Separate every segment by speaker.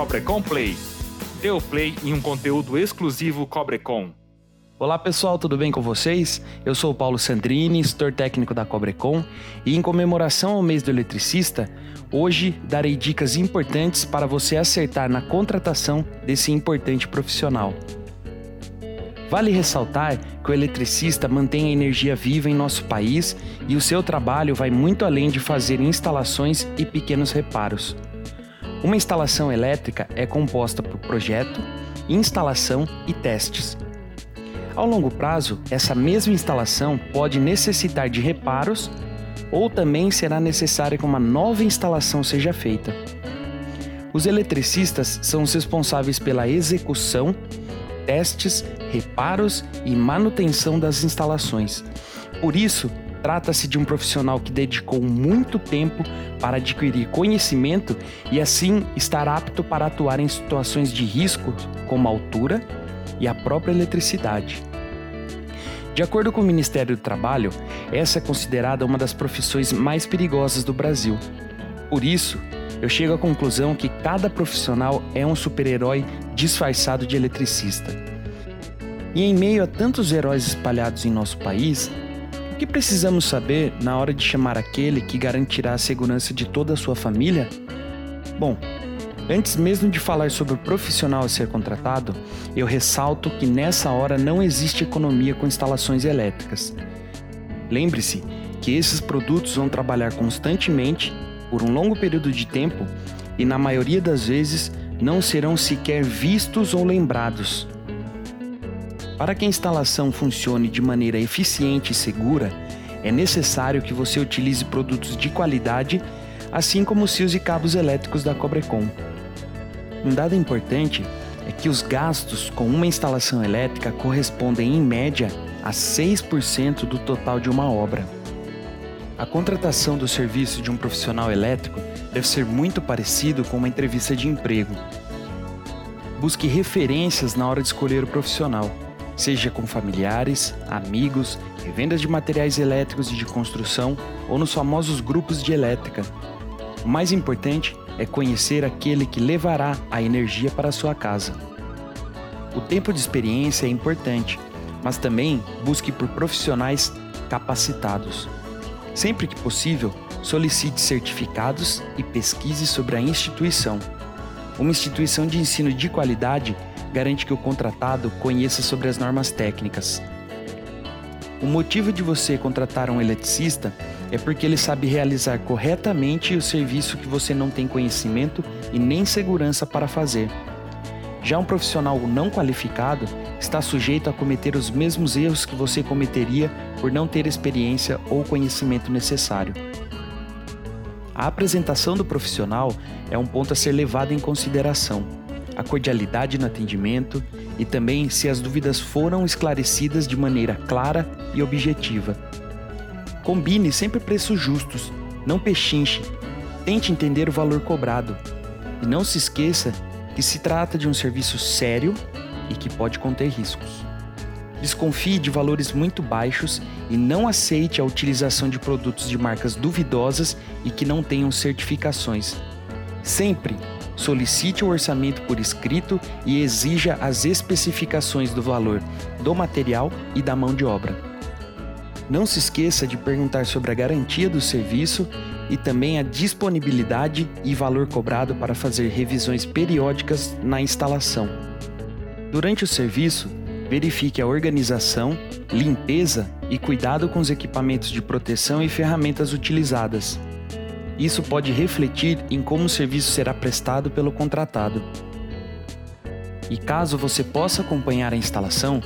Speaker 1: Cobrecon Play. Dê o play em um conteúdo exclusivo Cobrecon.
Speaker 2: Olá pessoal, tudo bem com vocês? Eu sou o Paulo Sandrini, setor técnico da Cobrecon, e em comemoração ao mês do eletricista, hoje darei dicas importantes para você acertar na contratação desse importante profissional. Vale ressaltar que o eletricista mantém a energia viva em nosso país e o seu trabalho vai muito além de fazer instalações e pequenos reparos. Uma instalação elétrica é composta por projeto, instalação e testes. Ao longo prazo, essa mesma instalação pode necessitar de reparos ou também será necessário que uma nova instalação seja feita. Os eletricistas são os responsáveis pela execução, testes, reparos e manutenção das instalações. Por isso, Trata-se de um profissional que dedicou muito tempo para adquirir conhecimento e assim estar apto para atuar em situações de risco, como a altura e a própria eletricidade. De acordo com o Ministério do Trabalho, essa é considerada uma das profissões mais perigosas do Brasil. Por isso, eu chego à conclusão que cada profissional é um super-herói disfarçado de eletricista. E em meio a tantos heróis espalhados em nosso país, que precisamos saber na hora de chamar aquele que garantirá a segurança de toda a sua família? Bom, antes mesmo de falar sobre o profissional a ser contratado, eu ressalto que nessa hora não existe economia com instalações elétricas. Lembre-se que esses produtos vão trabalhar constantemente por um longo período de tempo e, na maioria das vezes, não serão sequer vistos ou lembrados. Para que a instalação funcione de maneira eficiente e segura, é necessário que você utilize produtos de qualidade, assim como os fios e cabos elétricos da Cobrecon. Um dado importante é que os gastos com uma instalação elétrica correspondem, em média, a 6% do total de uma obra. A contratação do serviço de um profissional elétrico deve ser muito parecido com uma entrevista de emprego. Busque referências na hora de escolher o profissional seja com familiares, amigos, revendas de materiais elétricos e de construção ou nos famosos grupos de elétrica. O mais importante é conhecer aquele que levará a energia para a sua casa. O tempo de experiência é importante, mas também busque por profissionais capacitados. Sempre que possível, solicite certificados e pesquise sobre a instituição. Uma instituição de ensino de qualidade garante que o contratado conheça sobre as normas técnicas. O motivo de você contratar um eletricista é porque ele sabe realizar corretamente o serviço que você não tem conhecimento e nem segurança para fazer. Já um profissional não qualificado está sujeito a cometer os mesmos erros que você cometeria por não ter experiência ou conhecimento necessário. A apresentação do profissional é um ponto a ser levado em consideração a cordialidade no atendimento e também se as dúvidas foram esclarecidas de maneira clara e objetiva. Combine sempre preços justos, não pechinche, tente entender o valor cobrado e não se esqueça que se trata de um serviço sério e que pode conter riscos. Desconfie de valores muito baixos e não aceite a utilização de produtos de marcas duvidosas e que não tenham certificações. Sempre solicite o orçamento por escrito e exija as especificações do valor do material e da mão de obra. Não se esqueça de perguntar sobre a garantia do serviço e também a disponibilidade e valor cobrado para fazer revisões periódicas na instalação. Durante o serviço, verifique a organização, limpeza e cuidado com os equipamentos de proteção e ferramentas utilizadas. Isso pode refletir em como o serviço será prestado pelo contratado. E caso você possa acompanhar a instalação,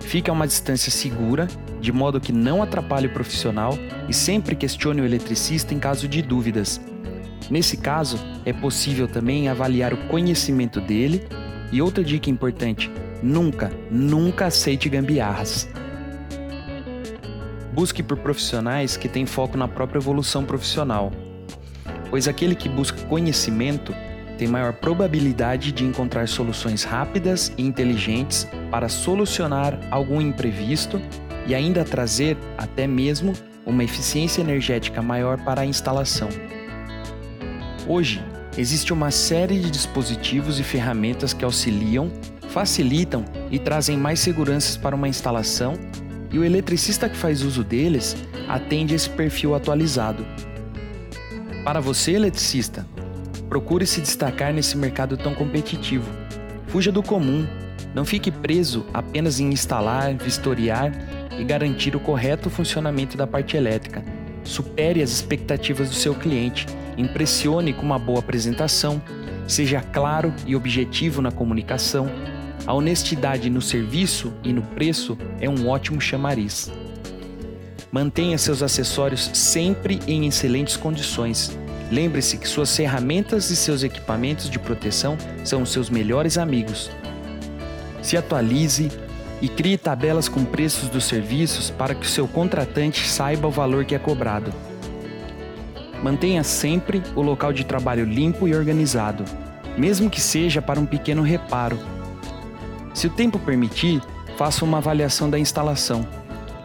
Speaker 2: fique a uma distância segura, de modo que não atrapalhe o profissional e sempre questione o eletricista em caso de dúvidas. Nesse caso, é possível também avaliar o conhecimento dele e outra dica importante: nunca, nunca aceite gambiarras. Busque por profissionais que têm foco na própria evolução profissional pois aquele que busca conhecimento tem maior probabilidade de encontrar soluções rápidas e inteligentes para solucionar algum imprevisto e ainda trazer até mesmo uma eficiência energética maior para a instalação. Hoje, existe uma série de dispositivos e ferramentas que auxiliam, facilitam e trazem mais seguranças para uma instalação, e o eletricista que faz uso deles atende esse perfil atualizado. Para você, eletricista, procure se destacar nesse mercado tão competitivo. Fuja do comum, não fique preso apenas em instalar, vistoriar e garantir o correto funcionamento da parte elétrica. Supere as expectativas do seu cliente, impressione com uma boa apresentação, seja claro e objetivo na comunicação. A honestidade no serviço e no preço é um ótimo chamariz. Mantenha seus acessórios sempre em excelentes condições. Lembre-se que suas ferramentas e seus equipamentos de proteção são seus melhores amigos. Se atualize, e crie tabelas com preços dos serviços para que o seu contratante saiba o valor que é cobrado. Mantenha sempre o local de trabalho limpo e organizado, mesmo que seja para um pequeno reparo. Se o tempo permitir, faça uma avaliação da instalação.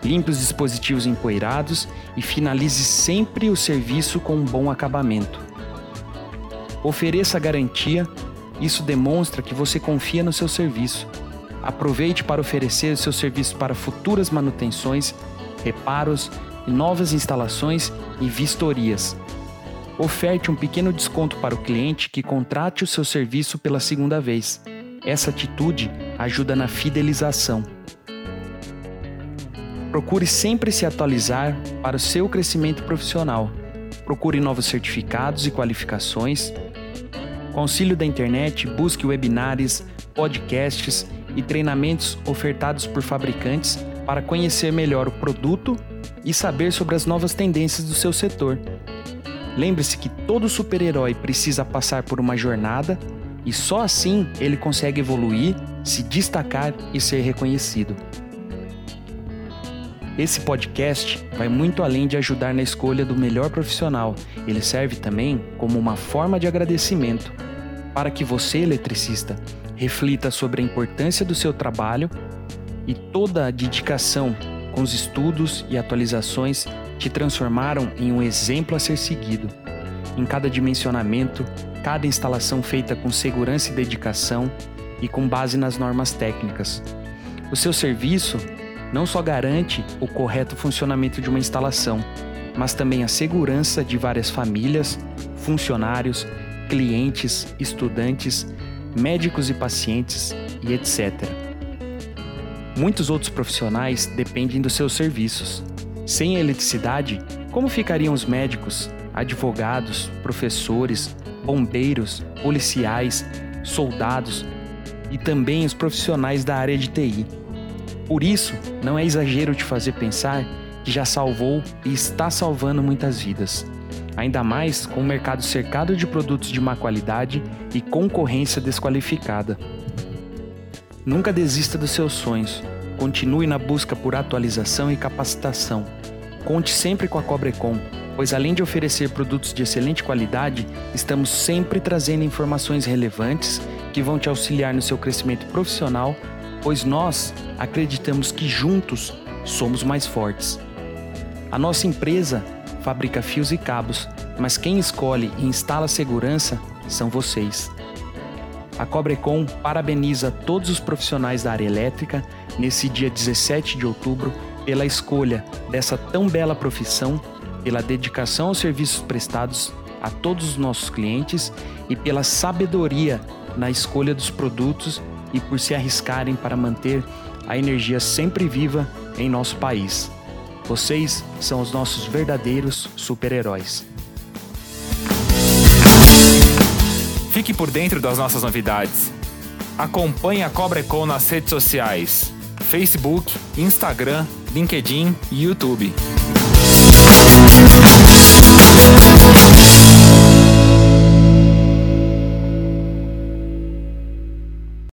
Speaker 2: Limpe os dispositivos empoeirados e finalize sempre o serviço com um bom acabamento. Ofereça garantia, isso demonstra que você confia no seu serviço Aproveite para oferecer seus serviços para futuras manutenções, reparos, novas instalações e vistorias. Oferte um pequeno desconto para o cliente que contrate o seu serviço pela segunda vez. Essa atitude ajuda na fidelização. Procure sempre se atualizar para o seu crescimento profissional. Procure novos certificados e qualificações. Com auxílio da internet, busque webinars, podcasts e treinamentos ofertados por fabricantes para conhecer melhor o produto e saber sobre as novas tendências do seu setor. Lembre-se que todo super-herói precisa passar por uma jornada e só assim ele consegue evoluir, se destacar e ser reconhecido. Esse podcast vai muito além de ajudar na escolha do melhor profissional, ele serve também como uma forma de agradecimento para que você, eletricista, reflita sobre a importância do seu trabalho e toda a dedicação com os estudos e atualizações te transformaram em um exemplo a ser seguido. Em cada dimensionamento, cada instalação feita com segurança e dedicação e com base nas normas técnicas. O seu serviço não só garante o correto funcionamento de uma instalação, mas também a segurança de várias famílias, funcionários, clientes, estudantes médicos e pacientes e etc. Muitos outros profissionais dependem dos seus serviços. Sem eletricidade, como ficariam os médicos, advogados, professores, bombeiros, policiais, soldados e também os profissionais da área de TI? Por isso, não é exagero te fazer pensar que já salvou e está salvando muitas vidas ainda mais com o mercado cercado de produtos de má qualidade e concorrência desqualificada. Nunca desista dos seus sonhos. Continue na busca por atualização e capacitação. Conte sempre com a Cobrecom, pois além de oferecer produtos de excelente qualidade, estamos sempre trazendo informações relevantes que vão te auxiliar no seu crescimento profissional, pois nós acreditamos que juntos somos mais fortes. A nossa empresa fabrica fios e cabos, mas quem escolhe e instala segurança são vocês. A Cobrecom parabeniza todos os profissionais da área elétrica nesse dia 17 de outubro pela escolha dessa tão bela profissão, pela dedicação aos serviços prestados a todos os nossos clientes e pela sabedoria na escolha dos produtos e por se arriscarem para manter a energia sempre viva em nosso país. Vocês são os nossos verdadeiros super-heróis.
Speaker 1: Fique por dentro das nossas novidades. Acompanhe a Cobrecon nas redes sociais: Facebook, Instagram, LinkedIn e YouTube.